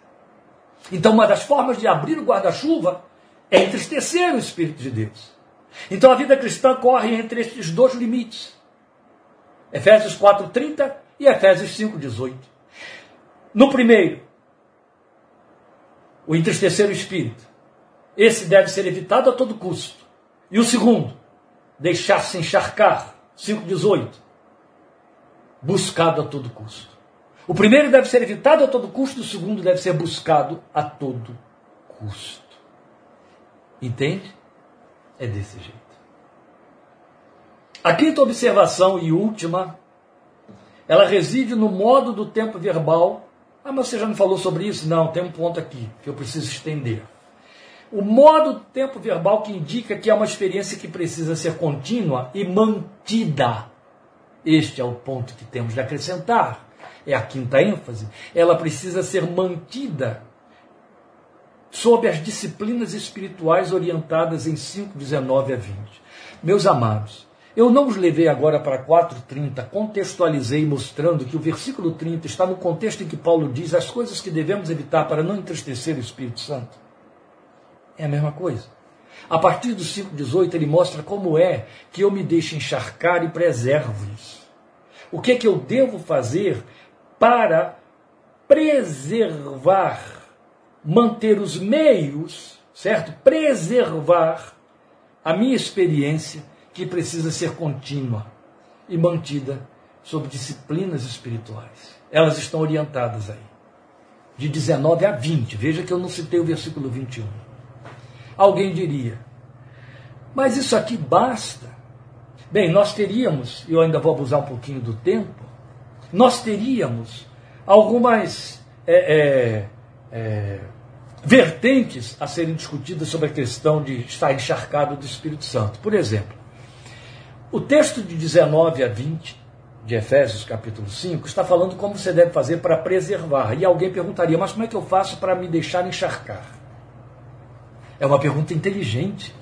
Então, uma das formas de abrir o guarda-chuva é entristecer o Espírito de Deus. Então, a vida cristã corre entre estes dois limites. Efésios 4:30 e Efésios 5:18. No primeiro, o entristecer o espírito. Esse deve ser evitado a todo custo. E o segundo, deixar-se encharcar. 5,18. Buscado a todo custo. O primeiro deve ser evitado a todo custo, o segundo deve ser buscado a todo custo. Entende? É desse jeito. A quinta observação e última, ela reside no modo do tempo verbal. Ah, mas você já me falou sobre isso? Não, tem um ponto aqui que eu preciso estender. O modo do tempo verbal que indica que é uma experiência que precisa ser contínua e mantida. Este é o ponto que temos de acrescentar. É a quinta ênfase. Ela precisa ser mantida sob as disciplinas espirituais orientadas em 5, 19 a 20. Meus amados, Eu não os levei agora para 4,30, contextualizei mostrando que o versículo 30 está no contexto em que Paulo diz as coisas que devemos evitar para não entristecer o Espírito Santo. É a mesma coisa. A partir do 5,18 ele mostra como é que eu me deixo encharcar e preservo-os. O que é que eu devo fazer para preservar, manter os meios, certo? Preservar a minha experiência que precisa ser contínua e mantida sob disciplinas espirituais. Elas estão orientadas aí. De 19 a 20. Veja que eu não citei o versículo 21. Alguém diria, mas isso aqui basta. Bem, nós teríamos, e eu ainda vou abusar um pouquinho do tempo, nós teríamos algumas é, é, é, vertentes a serem discutidas sobre a questão de estar encharcado do Espírito Santo. Por exemplo, o texto de 19 a 20 de Efésios capítulo 5 está falando como você deve fazer para preservar. E alguém perguntaria, mas como é que eu faço para me deixar encharcar? É uma pergunta inteligente,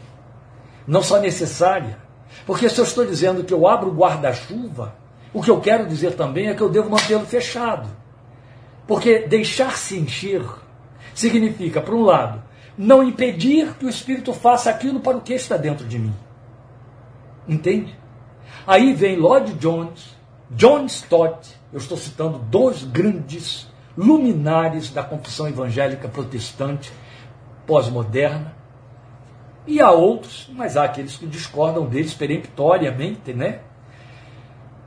não só necessária. Porque se eu estou dizendo que eu abro o guarda-chuva, o que eu quero dizer também é que eu devo mantê-lo fechado. Porque deixar-se encher significa, por um lado, não impedir que o Espírito faça aquilo para o que está dentro de mim. Entende? Aí vem Lloyd Jones, John Stott, eu estou citando dois grandes luminares da confissão evangélica protestante pós-moderna, e há outros, mas há aqueles que discordam deles peremptoriamente, né?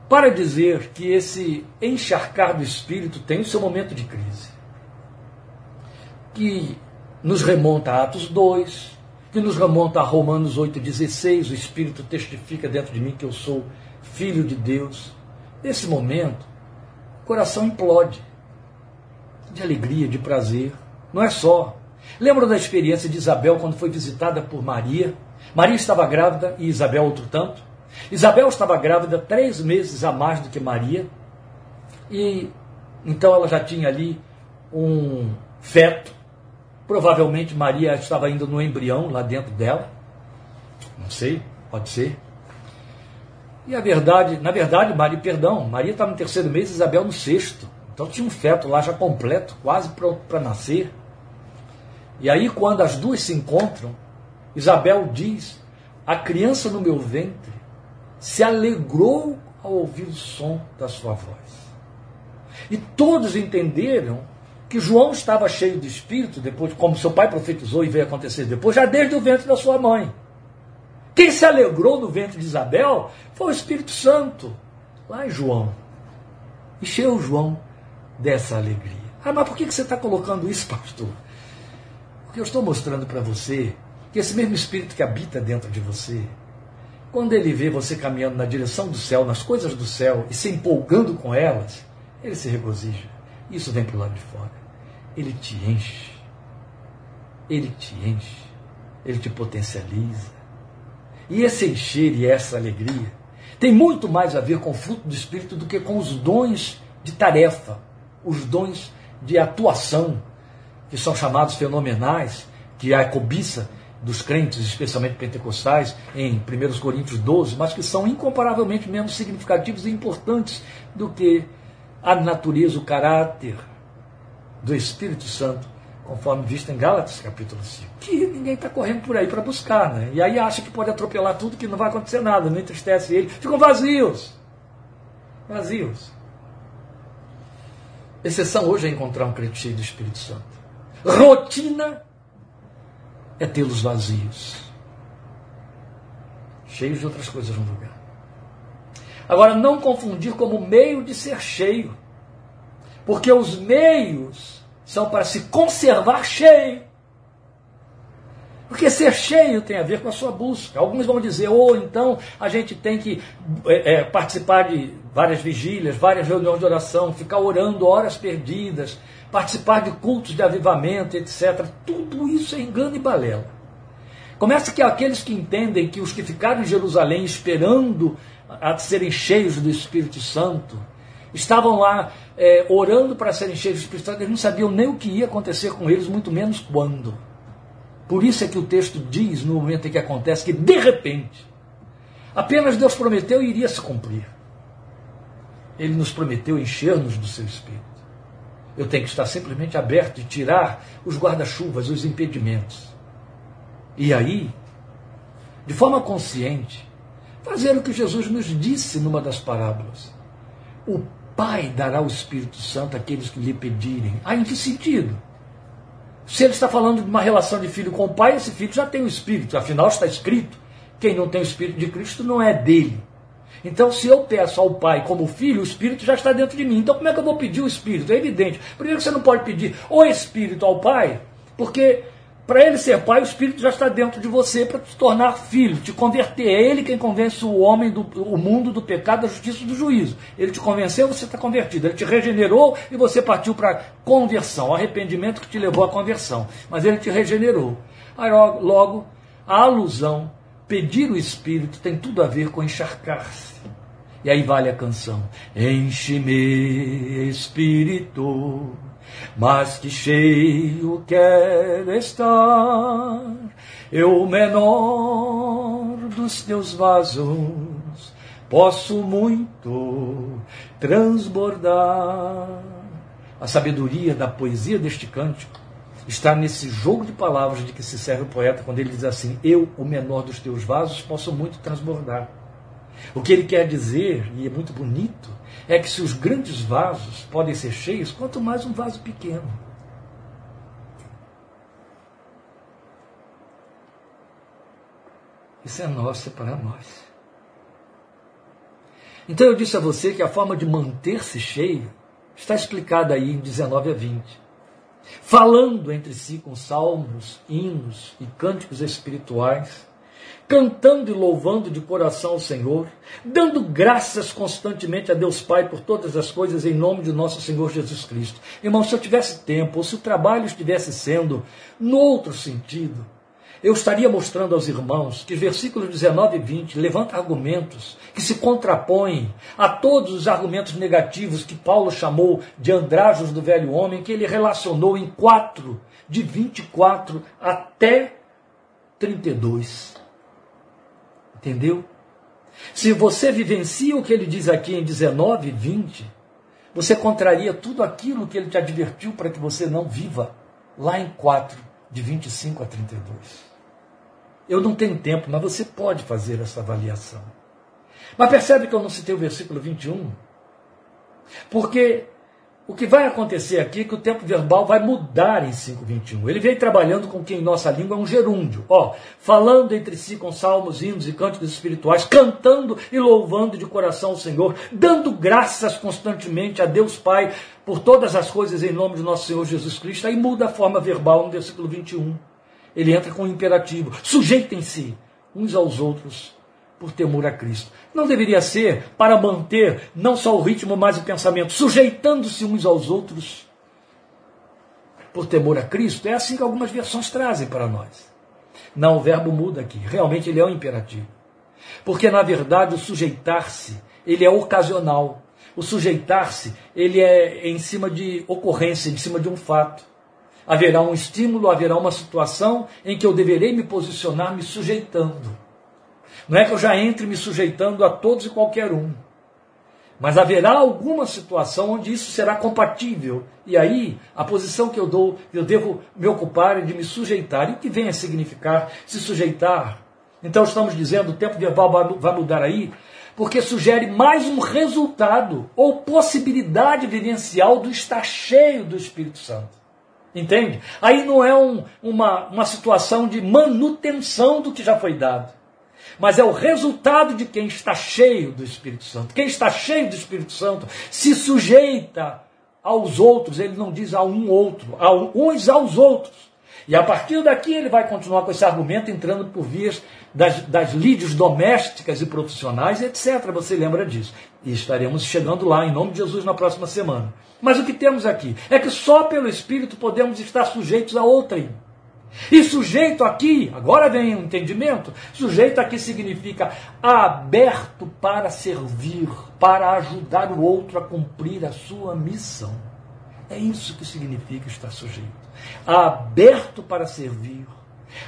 Para dizer que esse encharcar do espírito tem o seu momento de crise, que nos remonta a Atos 2, que nos remonta a Romanos 8,16, o Espírito testifica dentro de mim que eu sou filho de Deus. Nesse momento, o coração implode de alegria, de prazer. Não é só Lembram da experiência de Isabel quando foi visitada por Maria? Maria estava grávida e Isabel outro tanto. Isabel estava grávida três meses a mais do que Maria. E então ela já tinha ali um feto. Provavelmente Maria estava ainda no embrião lá dentro dela. Não sei, pode ser. E a verdade, na verdade, Maria, perdão, Maria estava no terceiro mês, Isabel no sexto. Então tinha um feto lá já completo, quase para nascer. E aí, quando as duas se encontram, Isabel diz: A criança no meu ventre se alegrou ao ouvir o som da sua voz. E todos entenderam que João estava cheio de espírito, depois, como seu pai profetizou e veio acontecer depois, já desde o ventre da sua mãe. Quem se alegrou no ventre de Isabel foi o Espírito Santo, lá em João. Encheu João dessa alegria. Ah, mas por que você está colocando isso, pastor? Porque eu estou mostrando para você que esse mesmo Espírito que habita dentro de você, quando ele vê você caminhando na direção do céu, nas coisas do céu e se empolgando com elas, ele se regozija. Isso vem para o lado de fora. Ele te enche. Ele te enche. Ele te potencializa. E esse encher e essa alegria tem muito mais a ver com o fruto do Espírito do que com os dons de tarefa, os dons de atuação, que são chamados fenomenais, que é a cobiça dos crentes, especialmente pentecostais, em 1 Coríntios 12, mas que são incomparavelmente menos significativos e importantes do que a natureza, o caráter do Espírito Santo, conforme visto em Gálatas capítulo 5. Que ninguém está correndo por aí para buscar, né? E aí acha que pode atropelar tudo, que não vai acontecer nada, não entristece ele. Ficam vazios. Vazios. Exceção hoje é encontrar um crente cheio do Espírito Santo. Rotina é tê-los vazios, cheios de outras coisas no lugar. Agora, não confundir como meio de ser cheio, porque os meios são para se conservar cheio. Porque ser cheio tem a ver com a sua busca. Alguns vão dizer, ou oh, então a gente tem que é, é, participar de várias vigílias, várias reuniões de oração, ficar orando horas perdidas, participar de cultos de avivamento, etc. Tudo isso é engano e balela. Começa que aqueles que entendem que os que ficaram em Jerusalém esperando a serem cheios do Espírito Santo, estavam lá é, orando para serem cheios do Espírito Santo, eles não sabiam nem o que ia acontecer com eles, muito menos quando. Por isso é que o texto diz, no momento em que acontece, que de repente Apenas Deus prometeu e iria se cumprir. Ele nos prometeu encher-nos do seu espírito. Eu tenho que estar simplesmente aberto e tirar os guarda-chuvas, os impedimentos. E aí, de forma consciente, fazer o que Jesus nos disse numa das parábolas. O Pai dará o Espírito Santo àqueles que lhe pedirem. Ah, em que sentido? Se ele está falando de uma relação de filho com o pai, esse filho já tem o Espírito, afinal está escrito: quem não tem o Espírito de Cristo não é dele. Então, se eu peço ao Pai como filho, o Espírito já está dentro de mim. Então, como é que eu vou pedir o Espírito? É evidente. Primeiro, você não pode pedir o Espírito ao Pai, porque para ele ser pai, o Espírito já está dentro de você para te tornar filho, te converter. É ele quem convence o homem, do, o mundo do pecado, da justiça e do juízo. Ele te convenceu, você está convertido. Ele te regenerou e você partiu para conversão, arrependimento que te levou à conversão. Mas ele te regenerou. Aí logo, a alusão, pedir o Espírito, tem tudo a ver com encharcar-se. E aí vale a canção. Enche-me, Espírito mas que cheio quer estar, eu menor dos teus vasos, posso muito transbordar. A sabedoria da poesia deste cântico está nesse jogo de palavras de que se serve o poeta quando ele diz assim: Eu, o menor dos teus vasos, posso muito transbordar. O que ele quer dizer, e é muito bonito, é que se os grandes vasos podem ser cheios, quanto mais um vaso pequeno. Isso é nosso, é para nós. Então eu disse a você que a forma de manter-se cheio está explicada aí em 19 a 20. Falando entre si com salmos, hinos e cânticos espirituais, cantando e louvando de coração ao Senhor, dando graças constantemente a Deus Pai por todas as coisas em nome de nosso Senhor Jesus Cristo. Irmão, se eu tivesse tempo, ou se o trabalho estivesse sendo no outro sentido, eu estaria mostrando aos irmãos que versículos 19 e 20 levanta argumentos que se contrapõem a todos os argumentos negativos que Paulo chamou de andrajos do velho homem, que ele relacionou em 4, de 24 até 32. Entendeu? Se você vivencia o que ele diz aqui em 19 e 20, você contraria tudo aquilo que ele te advertiu para que você não viva lá em 4, de 25 a 32. Eu não tenho tempo, mas você pode fazer essa avaliação. Mas percebe que eu não citei o versículo 21? Porque o que vai acontecer aqui é que o tempo verbal vai mudar em 5.21. Ele vem trabalhando com que em nossa língua é um gerúndio. Ó, falando entre si com salmos, hinos e cânticos espirituais, cantando e louvando de coração o Senhor, dando graças constantemente a Deus Pai por todas as coisas em nome de nosso Senhor Jesus Cristo. Aí muda a forma verbal no versículo 21. Ele entra com o imperativo. Sujeitem-se uns aos outros por temor a Cristo. Não deveria ser para manter não só o ritmo, mas o pensamento, sujeitando-se uns aos outros por temor a Cristo? É assim que algumas versões trazem para nós. Não, o verbo muda aqui. Realmente ele é um imperativo. Porque, na verdade, o sujeitar-se, ele é ocasional. O sujeitar-se, ele é em cima de ocorrência, em cima de um fato. Haverá um estímulo, haverá uma situação em que eu deverei me posicionar me sujeitando. Não é que eu já entre me sujeitando a todos e qualquer um. Mas haverá alguma situação onde isso será compatível. E aí, a posição que eu dou, eu devo me ocupar é de me sujeitar. E o que vem a significar se sujeitar? Então, estamos dizendo, o tempo verbal vai mudar aí, porque sugere mais um resultado ou possibilidade vivencial do estar cheio do Espírito Santo. Entende? Aí não é um, uma, uma situação de manutenção do que já foi dado mas é o resultado de quem está cheio do Espírito Santo. Quem está cheio do Espírito Santo se sujeita aos outros, ele não diz a um outro, a uns aos outros. E a partir daqui ele vai continuar com esse argumento entrando por vias das, das lídios domésticas e profissionais, etc. Você lembra disso. E estaremos chegando lá, em nome de Jesus, na próxima semana. Mas o que temos aqui é que só pelo Espírito podemos estar sujeitos a outrem. E sujeito aqui, agora vem o entendimento, sujeito aqui significa aberto para servir, para ajudar o outro a cumprir a sua missão. É isso que significa estar sujeito. Aberto para servir,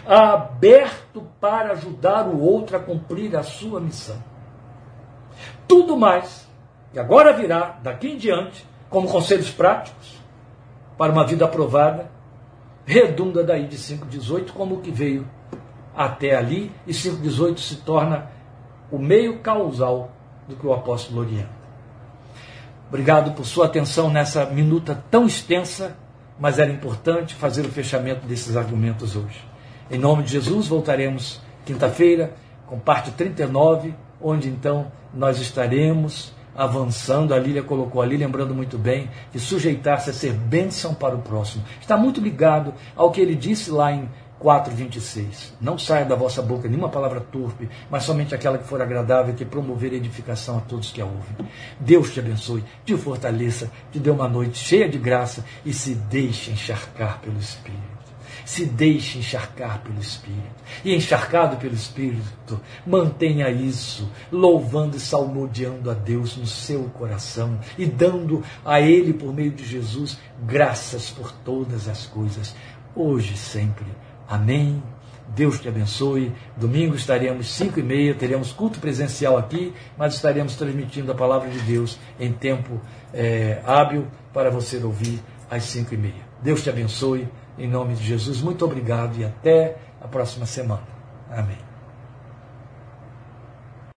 aberto para ajudar o outro a cumprir a sua missão. Tudo mais, e agora virá, daqui em diante, como conselhos práticos para uma vida aprovada, redunda daí de 5,18 como o que veio até ali, e 5,18 se torna o meio causal do que o apóstolo orienta. Obrigado por sua atenção nessa minuta tão extensa, mas era importante fazer o fechamento desses argumentos hoje. Em nome de Jesus, voltaremos quinta-feira com parte 39, onde então nós estaremos avançando. A Lília colocou ali, lembrando muito bem, que sujeitar-se a ser bênção para o próximo. Está muito ligado ao que ele disse lá em 4,26. Não saia da vossa boca nenhuma palavra torpe, mas somente aquela que for agradável, que promover edificação a todos que a ouvem. Deus te abençoe, te fortaleça, te dê uma noite cheia de graça e se deixe encharcar pelo Espírito. Se deixe encharcar pelo Espírito. E encharcado pelo Espírito, mantenha isso, louvando e salmodiando a Deus no seu coração e dando a Ele, por meio de Jesus, graças por todas as coisas, hoje e sempre Amém. Deus te abençoe. Domingo estaremos 5 e meia, teremos culto presencial aqui, mas estaremos transmitindo a palavra de Deus em tempo é, hábil para você ouvir às 5 e meia. Deus te abençoe. Em nome de Jesus, muito obrigado e até a próxima semana. Amém.